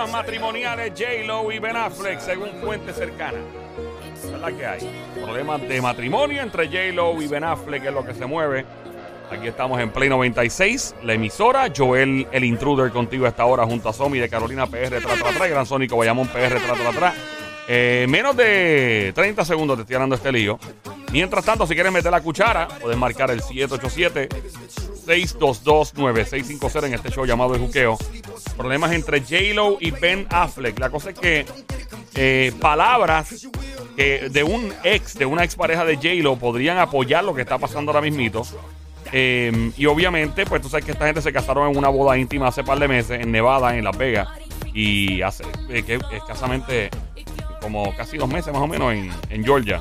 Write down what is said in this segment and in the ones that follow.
problemas matrimoniales J-Lo y Ben Affleck, según fuentes cercanas. Esa es la que hay. Problemas de matrimonio entre J-Lo y Ben Affleck es lo que se mueve. Aquí estamos en Play 96, la emisora. Joel, el intruder, contigo a esta hora junto a Somi de Carolina PR, tra, Gran Sónico, Bayamón PR, tra, tra, tra. Eh, menos de 30 segundos te estoy dando este lío. Mientras tanto, si quieres meter la cuchara, puedes marcar el 787-622-9650 en este show llamado El Juqueo. Problemas entre J-Lo y Ben Affleck. La cosa es que eh, palabras de un ex, de una expareja de J-Lo, podrían apoyar lo que está pasando ahora mismito. Eh, y obviamente, pues tú sabes que esta gente se casaron en una boda íntima hace par de meses en Nevada, en Las Vegas. Y hace eh, escasamente como casi dos meses más o menos en, en Georgia.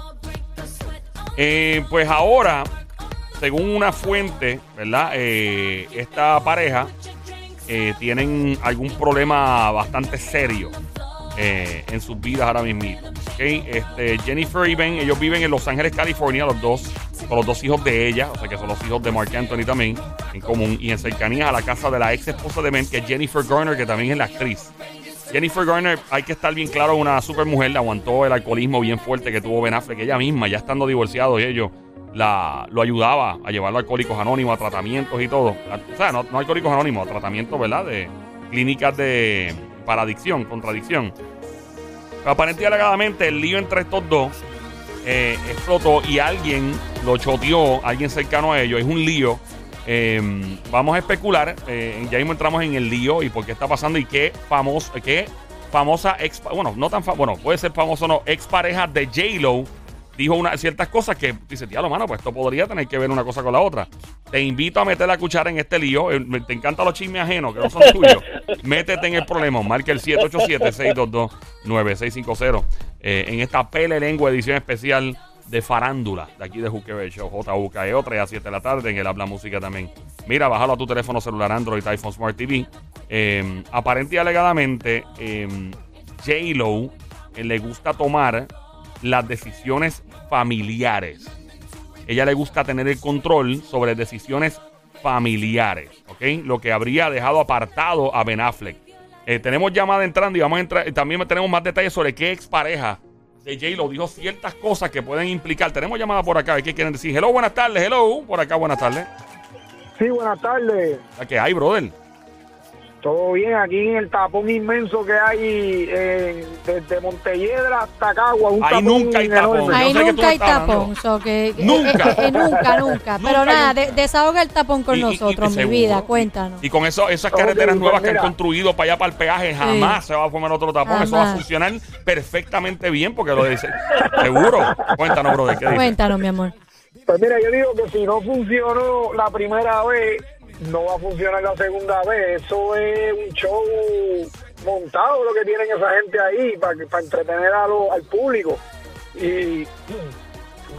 Eh, pues ahora, según una fuente, ¿verdad? Eh, esta pareja eh, tienen algún problema bastante serio eh, en sus vidas ahora mismo. ¿okay? Este, Jennifer y Ben, ellos viven en Los Ángeles, California, los dos, con los dos hijos de ella, o sea que son los hijos de Mark Anthony también, en común, y en cercanía a la casa de la ex esposa de Ben, que es Jennifer Garner, que también es la actriz. Jennifer Garner, hay que estar bien claro, una super mujer, le aguantó el alcoholismo bien fuerte que tuvo Ben Affleck, ella misma, ya estando divorciados y ellos, la, lo ayudaba a llevarlo a Alcohólicos Anónimos, a tratamientos y todo. O sea, no, no Alcohólicos Anónimos, a tratamientos, ¿verdad? De clínicas de, para adicción, contra adicción. Aparentemente alegadamente el lío entre estos dos eh, explotó y alguien lo choteó, alguien cercano a ellos. Es un lío. Eh, vamos a especular. eh, ya mismo entramos en el lío y por qué está pasando y qué famoso, qué famosa ex, bueno, no tan bueno, puede ser famoso o no, ex pareja de J-Lo dijo una, ciertas cosas que dice, diablo, mano, pues esto podría tener que ver una cosa con la otra. Te invito a meter la cuchara en este lío. Eh, Te encantan los chismes ajenos que no son tuyos. Métete en el problema. Marca el 787-622-9650. Eh, en esta Pele Lengua edición especial de farándula de aquí de Juquebe Show. JUKE otra y a 7 de la tarde en el Habla Música también. Mira, bájalo a tu teléfono celular Android, iPhone Smart TV. Eh, aparente y alegadamente, eh, J-Lo eh, le gusta tomar las decisiones familiares. Ella le gusta tener el control sobre decisiones familiares, ¿ok? Lo que habría dejado apartado a Ben Affleck. Eh, tenemos llamada entrando y vamos a entrar. También tenemos más detalles sobre qué expareja de J-Lo dijo ciertas cosas que pueden implicar. Tenemos llamada por acá. ¿Qué quieren decir? Hello, buenas tardes. Hello, por acá, buenas tardes. Sí, buenas tardes. ¿La que hay, brother? Todo bien, aquí en el tapón inmenso que hay eh, desde Montelledra hasta Cagua. Un Ahí tapón nunca hay tapón. enorme. Ahí nunca hay tapón. so que, eh, Nunca. eh, eh, nunca, nunca. Nunca Pero nada, desahoga el tapón con Y- y- y nosotros, mi seguro. vida. Cuéntanos. Y con eso, esas carreteras pues nuevas que han construido para allá, para el peaje, jamás se va a formar otro tapón. Eso va a funcionar perfectamente bien porque lo dice. Seguro. Cuéntanos, brother. Cuéntanos, mi amor. Pues mira, yo digo que si no funcionó la primera vez, no va a funcionar la segunda vez. Eso es un show montado lo que tienen esa gente ahí para, para entretener a lo- al público. Y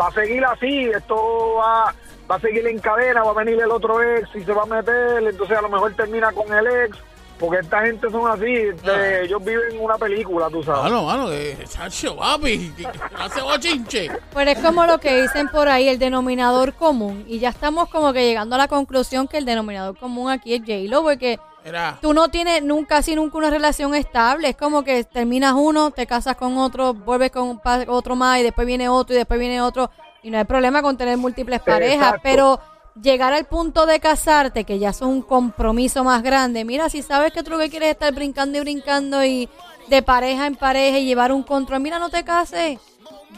va a seguir así, esto va, va a seguir en cadena, va a venir el otro ex y se va a meter, entonces a lo mejor termina con el ex. Porque esta gente son así, este, ellos viven una película, tú sabes. Mano, mano, eh, chacho, papi, hace bochinche. Pero es como lo que dicen por ahí, el denominador común. Y ya estamos como que llegando a la conclusión que el denominador común aquí es J-Lo, porque Mira, tú no tienes nunca, así nunca una relación estable. Es como que terminas uno, te casas con otro, vuelves con otro más y después viene otro y después viene otro. Y no hay problema con tener múltiples parejas, Exacto. pero llegar al punto de casarte, que ya es un compromiso más grande. Mira, si sabes que tú lo que quieres es estar brincando y brincando y de pareja en pareja y llevar un control, mira, no te cases.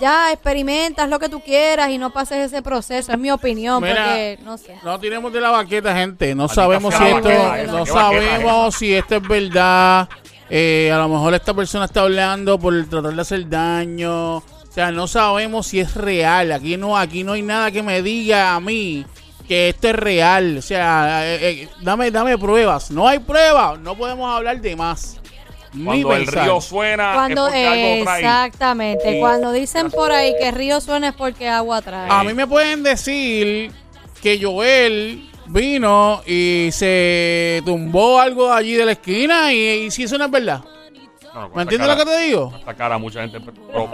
Ya experimentas lo que tú quieras y no pases ese proceso, es mi opinión, Mira, porque no sé. no tiremos de la baqueta, gente. No sabemos si esto, baqueta, no ¿qué baqueta sabemos si esto es verdad. Eh, a lo mejor esta persona está hablando por tratar de hacer daño. O sea, no sabemos si es real. Aquí no, aquí no hay nada que me diga a mí que esto es real. O sea, eh, eh, dame, dame pruebas. No hay pruebas. No podemos hablar de más. Ni Cuando el pensar. río suena, Cuando, es porque algo trae. exactamente, Y- cuando dicen por ahí que río suena es porque agua trae. A mí me pueden decir que Joel vino y se tumbó algo allí de la esquina y, y si eso no es verdad. No, ¿Me entiendes lo que te digo? Esta cara mucha gente pero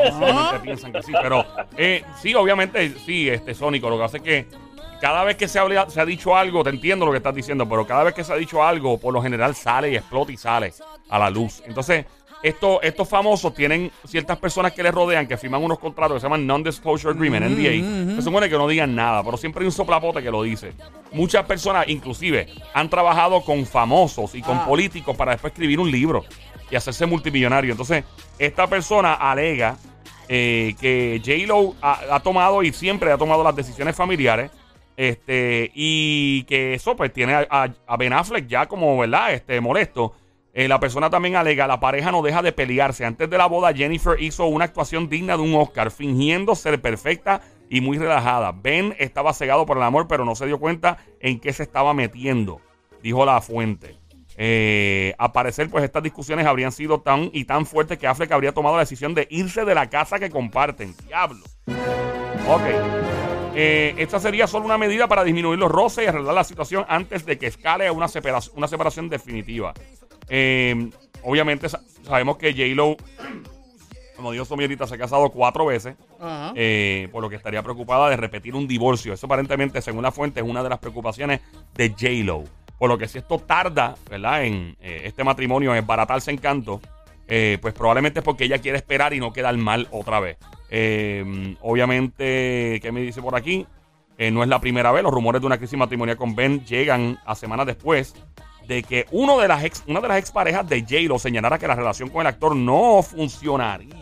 piensan que sí, pero eh, sí, obviamente sí, este Sónico, lo que hace es que cada vez que se, ha dicho algo, te entiendo lo que estás diciendo, pero cada vez que se ha dicho algo, por lo general sale y explota y sale a la luz. Entonces, esto, estos famosos tienen ciertas personas que les rodean que firman unos contratos que se llaman Non-Disclosure Agreement, NDA. Se supone que no digan nada, pero siempre hay un soplapote que lo dice. Muchas personas, inclusive, han trabajado con famosos y con Ah. políticos para después escribir un libro y hacerse multimillonario. Entonces, esta persona alega eh, que J-Lo ha, ha tomado y siempre ha tomado las decisiones familiares. Este, y que eso pues tiene a, Ben Affleck ya como, ¿verdad? Este, molesto. Eh, la persona también alega, la pareja no deja de pelearse. Antes de la boda, Jennifer hizo una actuación digna de un Oscar, fingiendo ser perfecta y muy relajada. Ben estaba cegado por el amor, pero no se dio cuenta en qué se estaba metiendo, dijo la fuente. Eh, a parecer, pues estas discusiones habrían sido tan y tan fuertes que Affleck habría tomado la decisión de irse de la casa que comparten. Diablo. Ok. Eh, esta sería solo una medida para disminuir los roces y arreglar la situación antes de que escale a una separación, una separación definitiva. Eh, obviamente sa- sabemos que J-Lo, como dijo Somi ahorita, se ha casado cuatro veces, eh, por lo que estaría preocupada de repetir un divorcio. Eso aparentemente, según la fuente, es una de las preocupaciones de J-Lo. Por lo que si esto tarda, ¿verdad? En eh, este matrimonio, en baratarse en canto, eh, pues probablemente es porque ella quiere esperar y no quedar mal otra vez. Eh, obviamente, ¿qué me dice por aquí? Eh, no es la primera vez. Los rumores de una crisis matrimonial con Ben llegan a semanas después de que uno de las ex, una de las exparejas de J-Lo señalara que la relación con el actor no funcionaría.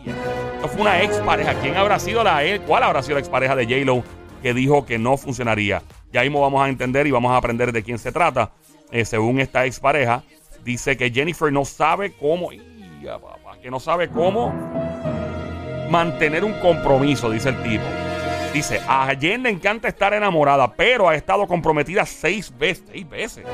Esto fue una expareja. ¿Quién habrá sido la ex? ¿Cuál habrá sido la expareja de J-Lo que dijo que no funcionaría? Ya mismo vamos a entender y vamos a aprender de quién se trata. Según esta expareja, dice que Jennifer no sabe cómo. Que no sabe cómo mantener un compromiso, dice el tipo. Dice, a encanta estar enamorada, pero ha estado comprometida seis veces. Seis veces.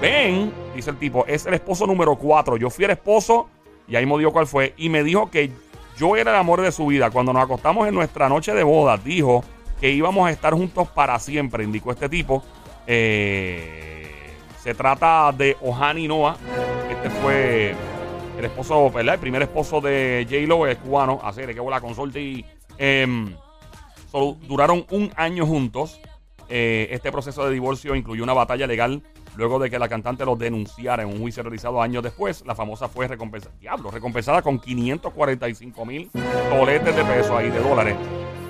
Ben, dice el tipo, es el esposo número cuatro. Yo fui el esposo, y ahí me dio cuál fue, y me dijo que yo era el amor de su vida. Cuando nos acostamos en nuestra noche de boda, dijo que íbamos a estar juntos para siempre, indicó este tipo. Eh, se trata de Ohani Noah. Este fue el esposo, ¿verdad? El primer esposo de J-Lo es cubano. Así que bola consorte y. em, duraron un año juntos. Eh, este proceso de divorcio incluyó una batalla legal luego de que la cantante lo denunciara en un juicio realizado años después. La famosa fue recompensada, diablo, recompensada con 545 mil toletes de pesos ahí, de dólares.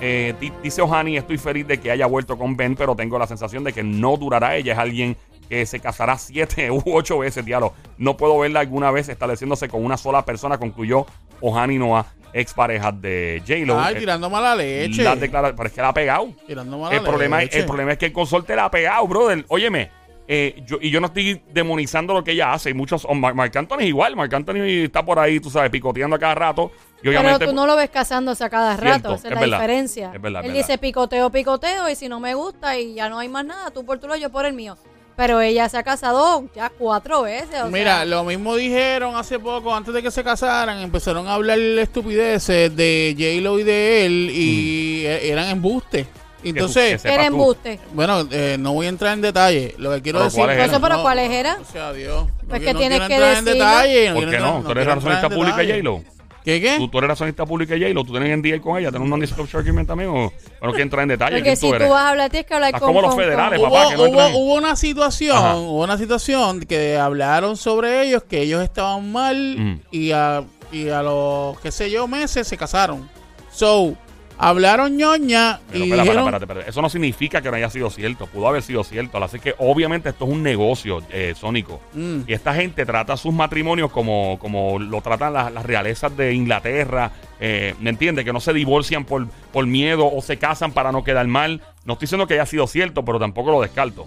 Eh, di- dice Ohani, estoy feliz de que haya vuelto con Ben, pero tengo la sensación de que no durará. Ella es alguien que se casará siete u ocho veces, diablo. No puedo verla alguna vez estableciéndose con una sola persona, concluyó Ohani Noah, expareja de J-Lo. Ay, Eh, tirando mala leche. declara- pero es que la ha pegado. Tirando mala El problema, es, leche. el problema es que el consorte la ha pegado, brother. Óyeme, eh, yo, y yo no estoy demonizando lo que ella hace. Y muchos, oh, Mar- Marc Anthony es igual. Marc Anthony está por ahí, tú sabes, picoteando a cada rato. Y Pero tú no lo ves casándose a cada Cierto, rato, esa es, es la verdad, diferencia. es verdad, es Él verdad. dice picoteo, picoteo, y si no me gusta y ya no hay más nada, tú por tu lado, yo por el mío. Pero ella se ha casado ya cuatro veces. o Mira, sea, lo mismo dijeron hace poco, antes de que se casaran, empezaron a hablar estupideces de J-Lo y de él y e- eran embustes. que Entonces, era embuste. bueno, eh, no voy a entrar en detalle. Lo que quiero Pero decir... Eso, pero No, ¿cuáles eran? O sea, Dios. Pues no, que no tienes quiero que entrar en detalle. ¿Por qué no? Tú eres razonista pública. J-Lo. ¿Qué, qué? ¿Tú, tú eres razonista pública de J-Lo. ¿Tú tienes en DA con ella? ¿Tienes un non-disclosure agreement también? ¿O no quieres entrar en detalle? Porque ¿Quién si tú eres? tú vas a hablar, tienes que hablar Estás con... como los con- con- federales, Hubo, papá, que no hubo- hubo una situación, Ajá. hubo una situación que hablaron sobre ellos, que ellos estaban mal Mm. y, a, y a los, qué sé yo, meses se casaron. So, hablaron ñoña Pero y espera, dijeron... espérate, espérate. Eso no significa que no haya sido cierto. Pudo haber sido cierto. Así que obviamente esto es un negocio eh, sónico. Mm. Y esta gente trata sus matrimonios como, como lo tratan las, las realezas de Inglaterra. eh, ¿Me entiendes? Que no se divorcian por, por miedo o se casan para no quedar mal. No estoy diciendo que haya sido cierto, pero tampoco lo descarto.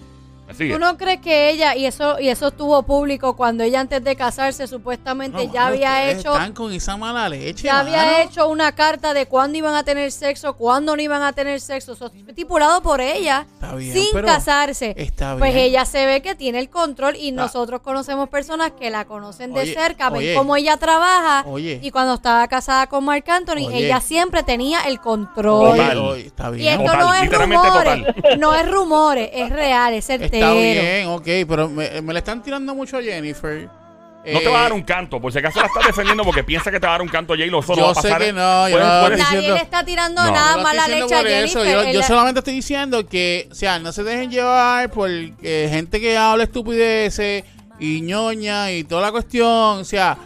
¿Tú no crees que ella, y eso y eso estuvo público cuando ella antes de casarse supuestamente No, ya mano, había hecho Están con esa mala leche, ya mano. había hecho una carta de cuándo iban a tener sexo, cuándo no iban a tener sexo, eso fue estipulado por ella Está bien, sin pero casarse. está Pues bien. ella se ve que tiene el control y Está- nosotros conocemos personas que la conocen de Oye, cerca, ven oye. cómo ella trabaja Oye. y cuando estaba casada con Marc Anthony, Oye. ella siempre tenía el control. Total. oye, está Y bien. esto Total, no es rumores, no es rumores, es real, es certero. Está bien, ok, pero me, me le están tirando mucho a Jennifer. No te va a dar un canto, por si acaso la estás defendiendo porque piensa que te va a dar un canto J-Lo. Eso no Yo va a sé pasar. que no, yo no- puedes- Nadie le está tirando No. nada No mala leche a Jennifer. Yo, solamente estoy diciendo que, o sea, no se dejen llevar por eh, gente que habla estupideces y ñoña y toda la cuestión. O sea,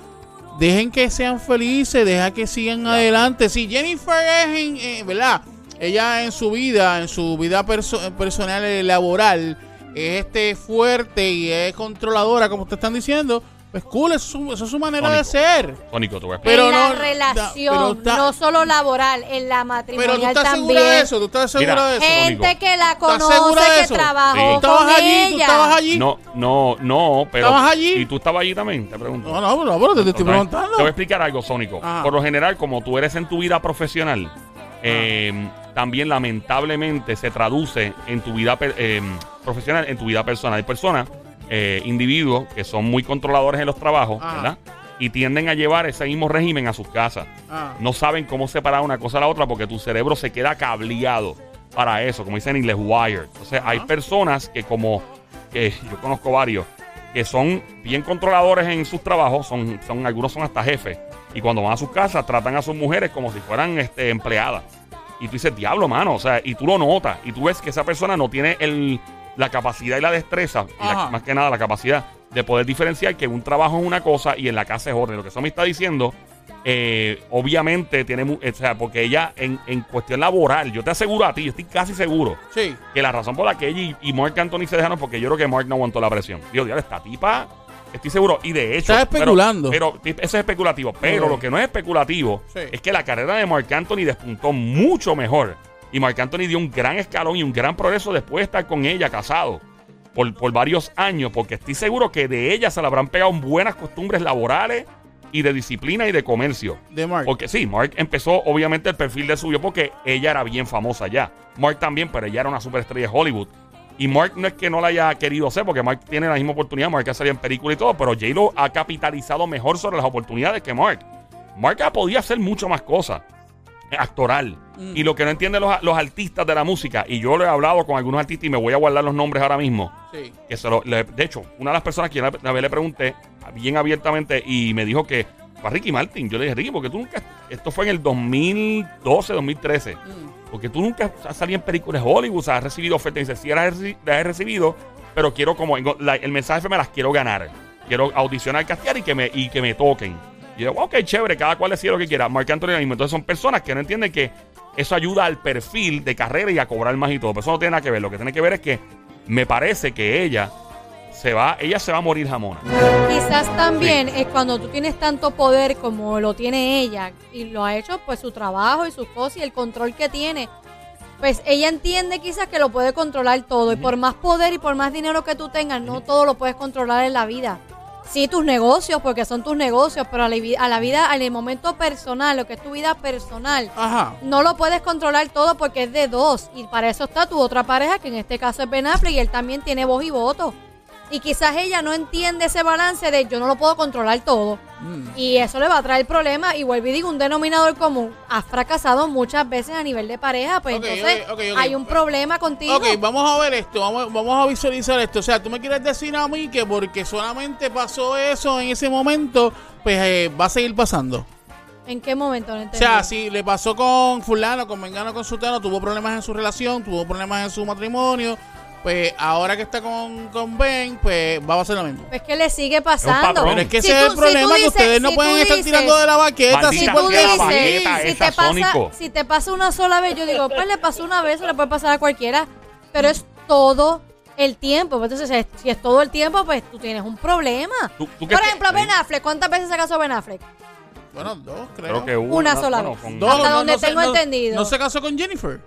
dejen que sean felices, deja que sigan adelante. Si Jennifer es, en, eh, ¿verdad? Ella en su vida, en su vida perso- personal laboral, es este fuerte y es controladora, como ustedes están diciendo, pues cool, eso es su, eso es su manera de Sónico. ser. Voy a explicar. Pero en la no- relación, pero está- no solo laboral, en la Pero tú matrimonial estás también. segura de eso, tú estás segura Mira, de eso. Gente Sónico. que la ¿Estás conoce, de que eso? Sí. trabajó Tú ¿Tú estabas con allí? ella. ¿Tú estabas allí? No, no, no, pero. ¿Estabas allí? ¿Y tú estabas allí también? Te pregunto. No, no, no, pero te, te estoy No, no, preguntando. Te voy a explicar algo, Sónico. Ajá. Por lo general, como tú eres en tu vida profesional, eh, también lamentablemente se traduce en tu vida eh, profesional, en tu vida personal. Hay personas, eh, individuos, que son muy controladores en los trabajos. ¿verdad? Y tienden a llevar ese mismo régimen a sus casas. Ah. No saben cómo separar una cosa a la otra porque tu cerebro se queda cableado para eso, como dicen en inglés, wired. Entonces, hay personas que como, que yo conozco varios, que son bien controladores en sus trabajos, son, son algunos son hasta jefes, y cuando van a sus casas tratan a sus mujeres como si fueran este, empleadas. Y tú dices, diablo, mano, o sea, y tú lo notas, y tú ves que esa persona no tiene el, la capacidad y la destreza, y la- más que nada la capacidad de poder diferenciar que un trabajo es una cosa y en la casa es otra. Y Lo que eso me está diciendo, eh, obviamente tiene, o sea, porque ella en, en cuestión laboral, yo te aseguro a ti, yo estoy casi seguro Sí. que la razón por la que ella y, y Mark Anthony se dejaron, porque yo creo que Mark no aguantó la presión. Dios, diablo, esta tipa, estoy seguro. Y de hecho. Estás especulando. Pero, eso es especulativo. Pero lo que no es especulativo Sí. es que la carrera de Mark Anthony despuntó mucho mejor. Y Mark Anthony dio un gran escalón y un gran progreso después de estar con ella casado. Por, por varios años, porque estoy seguro que de ella se le habrán pegado buenas costumbres laborales y de disciplina y de comercio. De Mark. Porque sí, Mark empezó, obviamente, el perfil de suyo porque ella era bien famosa ya. Mark también, pero ella era una superestrella de Hollywood. Y Mark no es que no la haya querido hacer, porque Mark tiene la misma oportunidad, Mark ha salido en película y todo, pero J-Lo ha capitalizado mejor sobre las oportunidades que Mark. Mark ha podido hacer mucho más cosas. Actoral. Mm. Y lo que no entienden los, los artistas de la música, y yo lo he hablado con algunos artistas y me voy a guardar los nombres ahora mismo. Sí. Que se lo- le- de hecho, una de las personas que yo una vez le pregunté bien abiertamente y me dijo que fue a Ricky Martin. Yo le dije, Ricky, porque tú nunca. Esto fue en el 2012, 2013. Mm. Porque tú nunca has salido en películas de Hollywood, o sea, has recibido ofertas. Y dice, sí, las he, reci- las he recibido, pero quiero como. la- el mensaje me las quiero ganar. Quiero audicionar, castear y que me, y que me toquen. Y yo, ok, chévere, cada cual decide lo que quiera. Marc Anthony mismo. Entonces son personas que no entienden que eso ayuda al perfil de carrera y a cobrar más y todo. Pero eso no tiene nada que ver. Lo que tiene que ver es que me parece que ella se va, ella se va a morir jamona. Quizás también es cuando tú tienes tanto poder como lo tiene ella y lo ha hecho pues su trabajo y sus cosas y el control que tiene. Pues ella entiende quizás que lo puede controlar todo y por más poder y por más dinero que tú tengas, no todo lo puedes controlar en la vida. Sí, tus negocios, porque son tus negocios, pero a la, a la vida, al momento personal, lo que es tu vida personal, Ajá. no lo puedes controlar todo porque es de dos. Y para eso está tu otra pareja, que en este caso es Ben Affleck, y él también tiene voz y voto. Y quizás ella no entiende ese balance de yo no lo puedo controlar todo. Mm. Y eso le va a traer problemas. Y vuelvo y digo, un denominador común. Has fracasado muchas veces a nivel de pareja, pues entonces hay un problema contigo. Ok, vamos a ver esto, vamos, vamos a visualizar esto. O sea, tú me quieres decir a mí que porque solamente pasó eso en ese momento, pues eh, va a seguir pasando. ¿En qué momento no O sea, si le pasó con fulano, con mengano, con sultano, tuvo problemas en su relación, tuvo problemas en su matrimonio, pues ahora que está con, con Ben, pues va a ser lo mismo. Pues que le sigue pasando. Pero es que Si ese es el si problema, que ustedes no si pueden estar dices- tirando de la baqueta así si tú la dices, baqueta si te, pasa, si te pasa una sola vez, yo digo, pues le pasó una vez, o le puede pasar a cualquiera, pero es todo el tiempo. Pues Entonces, si es todo el tiempo, pues tú tienes un problema. ¿Tú- tú qué Por ejemplo. Ben Affleck, ¿cuántas veces se casó Ben Affleck? Bueno, dos, creo. Creo que hubo Una sola bueno, vez. con, Dos, Hasta donde tengo entendido. No se casó con Jennifer.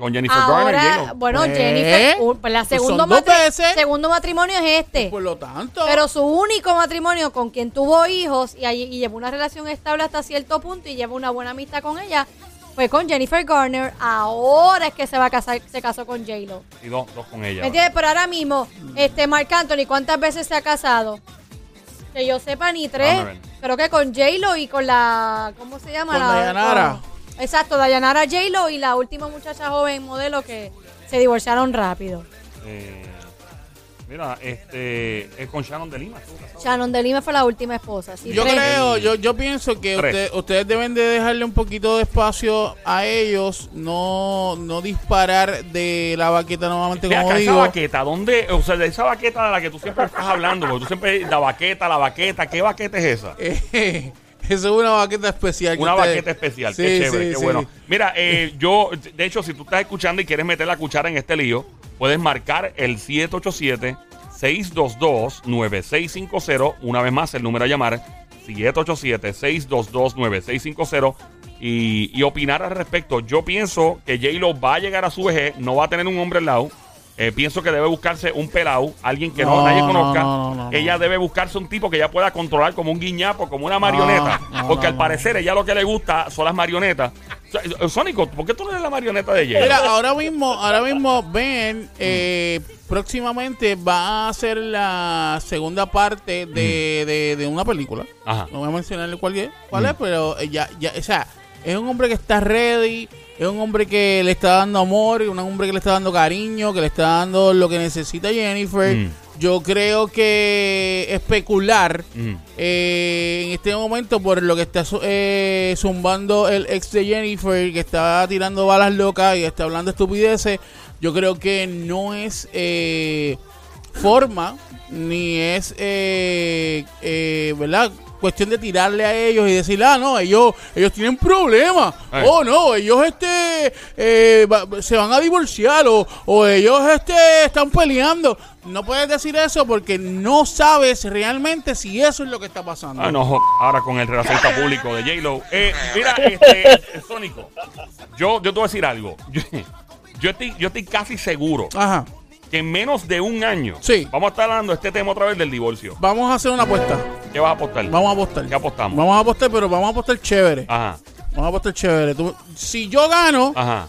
Con Jennifer Garner y Ahora, J-Lo. bueno, Pues, Jennifer, uh, pues la pues segundo, son dos matri- veces. segundo matrimonio es este. Por lo tanto. Pero su único matrimonio con quien tuvo hijos y, y llevó una relación estable hasta cierto punto y lleva una buena amistad con ella fue con Jennifer Garner. Ahora es que se va a casar, se casó con J-Lo. Y dos, dos con ella. ¿Me entiendes? Pero ahora mismo, este Marc Anthony, ¿cuántas veces se ha casado? Que yo sepa, ni tres. Déjame ver. Creo que con J-Lo y con la. ¿Cómo se llama? Con la, Dayanara. Exacto, Dayanara J-Lo y la última muchacha joven modelo que se divorciaron rápido. Eh, Mira, este, es con Shannon de Lima. Shannon de Lima fue la última esposa. sí, Yo tres. creo, yo, yo pienso que Tres. usted- ustedes deben de dejarle un poquito de espacio a ellos, no, no disparar de la baqueta nuevamente Ve como acá, esa digo. baqueta, ¿dónde? O sea, de esa baqueta de la que tú siempre estás hablando, porque tú siempre, la baqueta, la baqueta, ¿qué baqueta es esa? Eh, Eso es una baqueta especial. Una ustedes- baqueta especial, Sí, qué chévere, sí, qué sí. bueno. Mira, eh, yo, de hecho, si tú estás escuchando y quieres meter la cuchara en este lío, puedes marcar el 787-622-9650. Una vez más, el número a llamar, 787-622-9650. Y, y opinar al respecto. Yo pienso que J-Lo va a llegar a su vejez, no va a tener un hombre al lado. Eh, pienso que debe buscarse un pelado, alguien que no, No, nadie no, conozca. no, no, no, ella no. debe buscarse un tipo que ella pueda controlar como un guiñapo, como una marioneta. no, porque no, al no. parecer ella lo que le gusta son las marionetas. Eh, Sónico, ¿por qué tú no eres la marioneta de J-Lo? Mira, ahora mismo, ahora mismo Ben eh, próximamente va a hacer la segunda parte de, de- de una película. Ajá. No voy a mencionarle cuál es, cuál es Mm. pero eh, ya, ya, o sea, es un hombre que está ready, es un hombre que le está dando amor, un hombre que le está dando cariño, que le está dando lo que necesita Jennifer. Mm. Yo creo que especular Mm. eh, en este momento por lo que está eh, zumbando el ex de Jennifer, que está tirando balas locas y está hablando estupideces, yo creo que no es eh, forma ni es, eh, eh, ¿verdad? Cuestión de tirarle a ellos y decir, ah, no, ellos, ellos tienen problemas. Eh. Oh, no, ellos este, eh, va- se van a divorciar o, o ellos este, están peleando. No puedes decir eso porque no sabes realmente si eso es lo que está pasando. Ah, no, ahora con el relacionista público de J-Lo. Eh, mira, este, Sónico, yo, yo te voy a decir algo. Yo, yo estoy, yo estoy casi seguro Ajá. Que en menos de un año Sí. vamos a estar hablando de este tema otra vez del divorcio. Vamos a hacer una apuesta. ¿Qué vas a apostar? Vamos a apostar. ¿Qué apostamos? Vamos a apostar, pero vamos a apostar chévere. Ajá, Vamos a apostar chévere. Tú- si yo gano, ajá.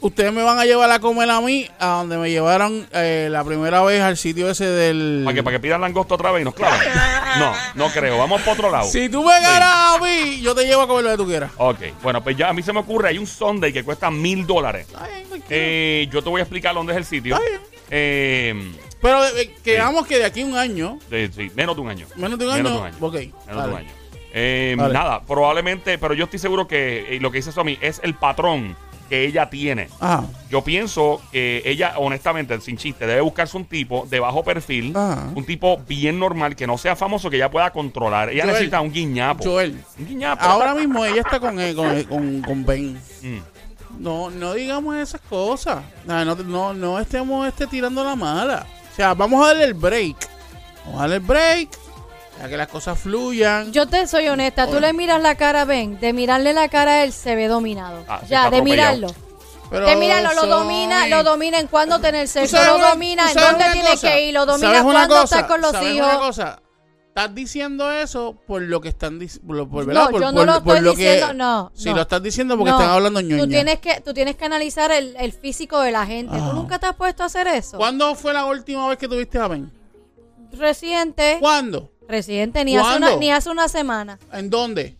ustedes me van a llevar a comer a mí a donde me llevaron eh, la primera vez al sitio ese del... ¿Para que, para que pidan langosto otra vez y nos clavan? No, no creo. Vamos por otro lado. Si tú me ganas a mí, yo te llevo a comer lo que tú quieras. Ok, bueno, pues ya a mí se me ocurre, hay un Sunday que cuesta mil dólares. Eh, yo te voy a explicar dónde es el sitio. Está bien. Eh, Pero eh, quedamos que de aquí a un año, de- sí, menos de un año. menos de un Menos año, de un año. ok. Menos de vale. un año. Eh, Vale. Nada, probablemente, pero yo estoy seguro que eh, lo que dice Somi es el patrón que ella tiene. Ajá. Yo pienso que ella, honestamente, sin chiste, debe buscarse un tipo de bajo perfil, Ajá. un tipo bien normal, que no sea famoso, que ella pueda controlar. Ella Joel. necesita un guiñapo. Joel, Un guiñapo. ahora mismo ella está con, eh, con, con, con Ben. Mm. No, no digamos esas cosas. No, no, no, no estemos este, tirando la mala. O sea, vamos a darle el break. Vamos a darle el break. Para que las cosas fluyan. Yo te soy honesta, tú le miras la cara a Ben, de mirarle la cara a él se ve dominado. Ah, sí, ya, de mirarlo. Pero, de mirarlo, lo Soy- domina, lo domina en cuándo tener ¿Tú sexo, lo domina en dónde tiene cosa? que ir, lo domina ¿Sabes una cuándo estar con los ¿Sabes hijos. una cosa? Estás diciendo eso por lo que están diciendo. Por, No, ¿verdad? por, yo no por- lo por estoy diciendo, no, Si no. lo estás diciendo porque No, están hablando ñoña. Tú tienes que, tú tienes que analizar el, el físico de la gente. Ajá. ¿Tú nunca te has puesto a hacer eso? ¿Cuándo fue la última vez que tuviste a Ben? Reciente. ¿Cuándo? Reciente, ni hace, una, ni hace una semana. ¿En dónde?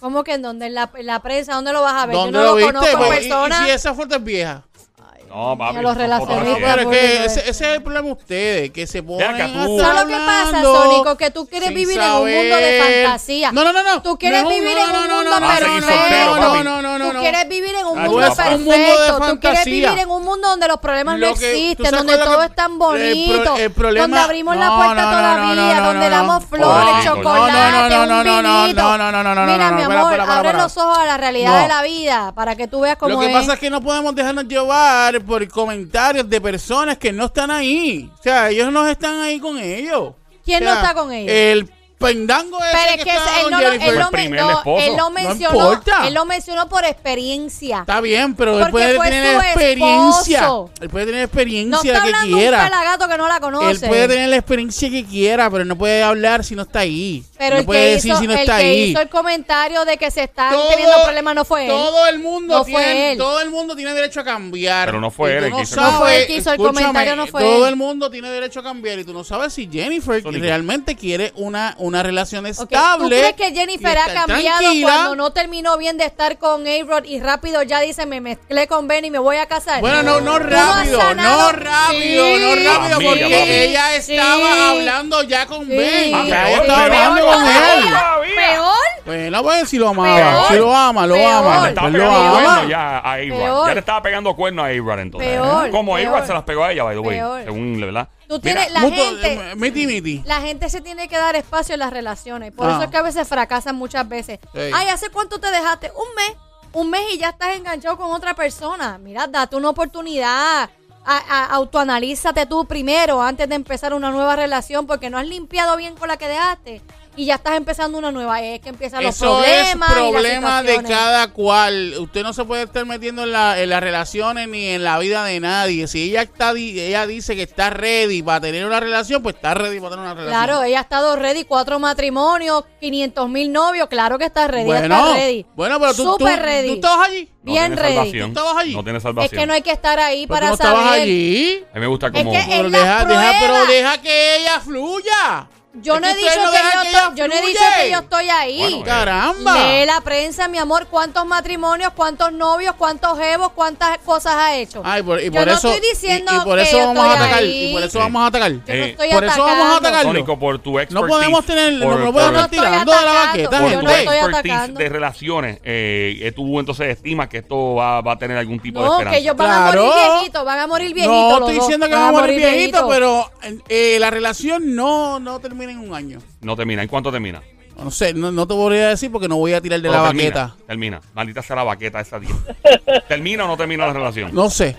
¿Cómo que en dónde? En la, en la prensa, ¿dónde lo vas a ver? Yo ¿Dónde no lo lo, viste? conozco en y- persona. Y, si esa foto es vieja. No, papi. a los no, relacionistas, Pero es Porque que no ese, es- ese es el problema de ustedes, que se ponen acá, tú- estar ¿Sabes lo que pasa, Sónico? Que tú quieres vivir en un mundo de fantasía. No, no, no, no. Tú quieres No, vivir no, en un no, no, mundo no, no, perfecto. papi. No, no, no, Tú no. quieres vivir en un Ah, mundo perfecto. Tú quieres vivir en un mundo donde los problemas no Lo que- ¿tú existen, donde es todo es tan que- el pro- bonito, el problema- donde abrimos la No, puerta no, no, todavía, no, no, donde no, damos no. flores, No, chocolate, no, no, no, un no, no, vinito. no, no, no, no, no, Mira, no, mi amor, abre los ojos a la realidad No. de la vida para que tú veas cómo Lo que es. pasa es que no podemos dejarnos llevar por comentarios de personas que no están ahí. O sea, ellos no están ahí con ellos. ¿Quién O sea, no está con ellos? El pendango ese Pero es que, que está él, no, lo- Jennifer. él, lo, primer no, esposo. él lo No mencionó, importa. él lo mencionó por experiencia. Está bien, pero él Porque puede fue tener su experiencia. esposo. Él puede tener No experiencia está que hablando un quiera. pelagato que no la Él conoce. puede tener la experiencia que quiera, pero no puede hablar si no está ahí. Pero no el puede que, decir hizo, si no el está que ahí. hizo el comentario de que se están Todo- teniendo problemas no fue él. Todo el mundo No fue tiene, él. todo el mundo tiene derecho a cambiar. Pero no fue Y él el no que hizo el sabes- No fue él que hizo el escúchame, comentario, no fue Todo él. el mundo tiene derecho a cambiar y tú no sabes si Jennifer Sónico. realmente quiere una, una una relación estable. ¿Tú crees que Jennifer ha cambiado tranquila. cuando no terminó bien de estar con A-Rod y rápido ya dice me mezclé con Ben y me voy a casar? Bueno, no, no ¿Tú has rápido, no rápido, Sí, no rápido, Amiga, porque papi. ella estaba Sí. hablando ya con Sí. Ben. Ah, ella estaba hablando con todavía. él. ¿Peor? Bueno, pues si lo amaba, Peor. si lo ama, lo Peor. ama. Le estaba pegando cuernos ya a A-Rod. Peor. Ya le estaba pegando cuernos a A-Rod entonces. Peor, Como. A-Rod se las pegó a ella, by the way. Peor. Según, ¿verdad? Tú Mira, tienes la gente... eh, Miti, miti. La gente se tiene que dar espacio en las relaciones. Por Ah. eso es que a veces fracasan muchas veces. Sí. Ay, ¿hace cuánto te dejaste? Un mes. Un mes y ya estás enganchado con otra persona. Mira, date una oportunidad. A- a- autoanalízate tú primero antes de empezar una nueva relación porque no has limpiado bien con la que dejaste y ya estás empezando una nueva. Es que empiezan los Eso es problemas. y las problema de cada cual. Usted no se puede estar metiendo en, la- en las relaciones ni en la vida de nadie. Si ella está, ella dice que está ready para tener una relación, pues está ready para tener una relación. Claro, ella ha estado ready, cuatro matrimonios, 500 mil novios, claro que está ready, bueno, está ready. bueno, pero tú, tú, Súper ready. tú estabas allí. no bien ready. ¿Tú estabas allí? No tiene Es salvación. que no hay que estar ahí Pero tú para no estabas saber. allí. A mí me gusta Es como... que Pero Es la deja, deja, pero prueba. deja que ella fluya. Yo no he que dicho que, no yo, que yo no he dicho que yo estoy ahí. Bueno, eh, Caramba. Lee la prensa, mi amor, cuántos matrimonios, cuántos novios, cuántos jevos, cuántas cosas ha hecho. Ay, por- y yo por no eso, estoy diciendo y, y por que eso yo vamos a atacar. ahí. Y por eso vamos a atacar. Yo no Eh, estoy por eso vamos a atacando. atacar. Tónico, por tu expertise. No podemos tener, no, por- no por- podemos No estar tirando de la atacando. baqueta, por Yo tu no expertise atacando. de relaciones, eh, eh, tú entonces estimas que esto va, va a tener algún tipo de No, esperanza. que ellos van a morir viejitos, van a morir viejitos. No estoy diciendo que van a morir viejitos, viejitos. pero eh, la relación no, no termina en un año. No termina. ¿En cuánto termina? No sé, no, no te podría decir porque no voy a tirar de la termina, baqueta. Termina. Maldita sea la baqueta esa día. ¿Termina o no termina la relación? No sé,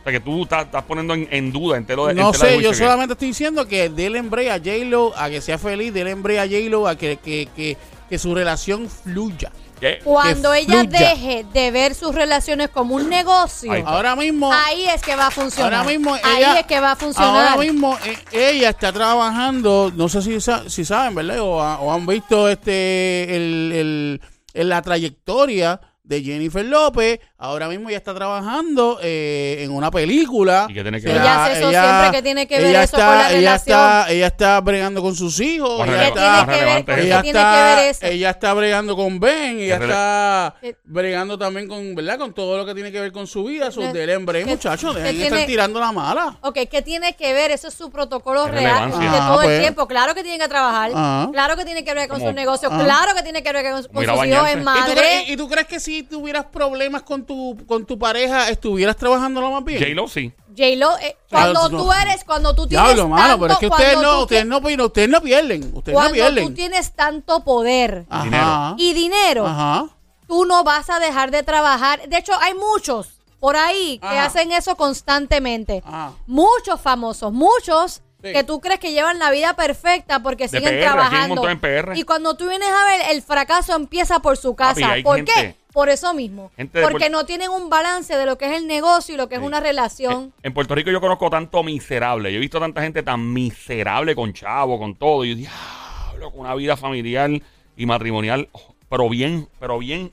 O sea, que tú estás, estás poniendo en, en duda en telo de no de sé. Yo solamente estoy diciendo que déle embre a J-Lo a que sea feliz, déle embre a J-Lo a que, que, que, que su relación fluya. ¿Qué? Cuando que ella fluya. deje de ver sus relaciones como un negocio, Ahí ahí. Ahora mismo, es que va a funcionar. ahora mismo ahí ella, es que va a funcionar. Ahora mismo eh, ella está trabajando, no sé si, si saben, ¿verdad? O, ha- o han visto este el, el- el- la trayectoria de Jennifer López. Ahora mismo ella está trabajando eh, en una película. ¿Y qué tiene que ver? Ella hace eso siempre que tiene que ver ella eso está, con la ella relación. está, ella está bregando con sus hijos. Ella releva- ¿Qué está- tiene que ver, relevante ¿Qué es ella tiene que ver está, eso? ella está bregando con Ben, ella está Eh, bregando también con, ¿verdad? Con todo lo que tiene que ver con su vida, sus ¿Qué- del embre, qué- muchachos, dejen de estar tirando la mala. Ok, ¿qué tiene que ver? Eso es su protocolo Es real de relevancia. Ah, todo pues. el tiempo. Claro que tiene que trabajar. Ah. Claro que tiene que ver con sus negocios. Ah. Claro que tiene que ver con, con sus hijos bañarse. en ¿Y ¿Y tú, madre. crees, y tú crees que si tuvieras problemas con tu, con tu pareja, estuvieras trabajando lo más bien? J-Lo sí. J-Lo, eh, cuando Claro, tú no. eres, cuando tú tienes Diablo, mano, tanto, pero es que ustedes cuando no, tú ustedes ti- no, pero ustedes no pierden. Ustedes no cuando pierden. tú tienes tanto poder Ajá. y dinero, Ajá. tú no vas a dejar de trabajar. De hecho, hay muchos por ahí que Ajá. hacen eso constantemente. Ajá. Muchos famosos, muchos Sí. que tú crees que llevan la vida perfecta porque De siguen PR, aquí hay un trabajando. montón en PR. Y cuando tú vienes a ver, el fracaso empieza por su casa. Papi, ¿Por gente- qué? Por eso mismo. Porque no tienen un balance de lo que es el negocio y lo que es una relación. En Puerto Rico yo conozco tanto miserable. Yo he visto tanta gente tan miserable con chavo, con todo. Y yo diablo, con una vida familiar y matrimonial, pero bien, pero bien,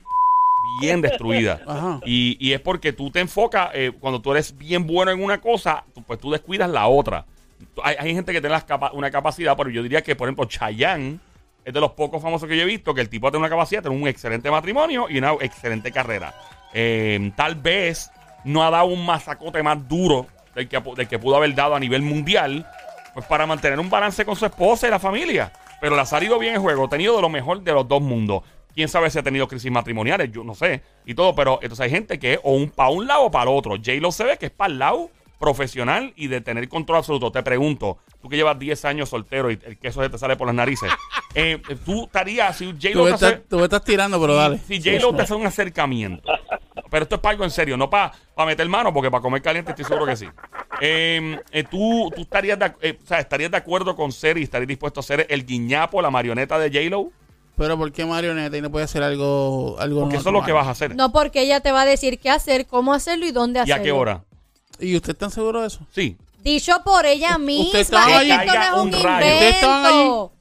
bien destruida. Ajá. Y, y es porque tú te enfocas, eh, cuando tú eres bien bueno en una cosa, tú- pues tú descuidas la otra. Hay, hay gente que tiene una capacidad, pero yo diría que, por ejemplo, Chayanne es de los pocos famosos que yo he visto que el tipo tiene una capacidad, tiene un excelente matrimonio y una excelente carrera. Eh, tal vez no ha dado un masacote más duro del que, del que pudo haber dado a nivel mundial, pues para mantener un balance con su esposa y la familia. Pero le ha salido bien el juego, ha tenido de lo mejor de los dos mundos. Quién sabe si ha tenido crisis matrimoniales, yo no sé, y todo, pero entonces hay gente que es o un para un lado o para otro. J-Lo se ve que es para el lado profesional y de tener control absoluto. Te pregunto, tú que llevas 10 años soltero y el queso se te sale por las narices, eh, ¿tú estarías, si hace- estás, tú me estás tirando, pero dale. si J-Lo te hace un acercamiento. Pero esto es para algo en serio, no para meter mano, porque para comer caliente estoy seguro que sí. Eh, eh, ¿tú, tú estarías, de, eh, o sea, estarías de acuerdo con ser y estarías dispuesto a ser el guiñapo, la marioneta de J-Lo? Pero ¿por qué marioneta y no puede hacer algo, algo Porque eso es lo que vas a hacer. No porque ella te va a decir qué hacer, cómo hacerlo y dónde ¿Y hacerlo. a qué hora? ¿Y usted está seguro de eso? Sí. Dicho por ella Usted misma. estaba Es que allí. esto no es un un invento.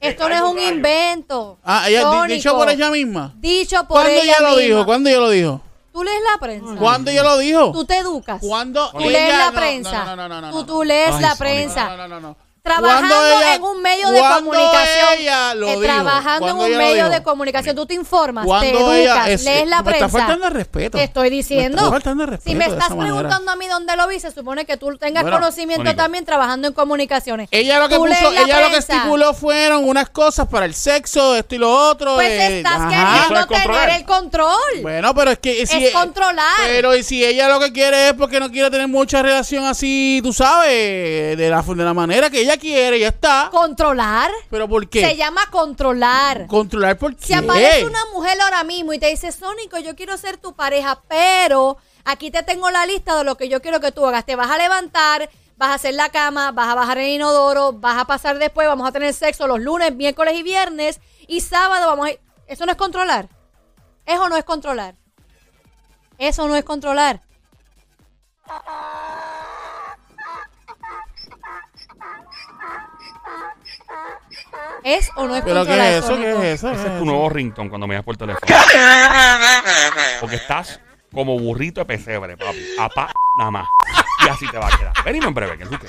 Esto no es un un invento. Ah, ella, dicho por ella misma. Dicho por ¿Cuándo ella ella lo misma. dijo? ¿Cuándo ella lo dijo? Tú lees la prensa. ¿Cuándo ella lo dijo? Tú te educas. ¿Cuándo Tú ella- lees la prensa. No, no, no, no, no, Tú, no. tú lees Ay, la prensa. No, no, no, no. Trabajando ¿Cuándo ella- en un medio de comunicación, ella lo eh, dijo, trabajando en un medio de comunicación, tú te informas, te Cuando educas, es- lees la me prensa. está faltando el respeto. Te estoy diciendo. Me está faltando el respeto si me estás manera. preguntando a mí dónde lo vi, se supone que tú tengas Bueno, conocimiento Mónica. también trabajando en comunicaciones. Ella lo que puso, la ella lo que estipuló fueron unas cosas para el sexo, esto y lo otro. Pues eh, estás ajá. Queriendo es tener el control. Bueno, pero es que si Es controlar. Pero y si ella lo que quiere es porque no quiere tener mucha relación así, tú sabes, de la, de la manera que ella quiere, ya está. Controlar. Pero ¿por qué? Se llama controlar. Controlar por qué. Si aparece una mujer ahora mismo y te dice, Sónico, yo quiero ser tu pareja, pero aquí te tengo la lista de lo que yo quiero que tú hagas. Te vas a levantar, vas a hacer la cama, vas a bajar el inodoro, vas a pasar después, vamos a tener sexo los lunes, miércoles y viernes, y sábado vamos a... ¿Eso no es controlar? ¿Eso no es controlar? Eso no es controlar. ¿Es o no es ¿Pero qué es eso? ¿Qué es eso? Ese es tu nuevo ringtone cuando me das por teléfono. Porque estás como burrito de pesebre, papi. Apá, nada más. Y así te va a quedar. Venimos en breve, que es lo que.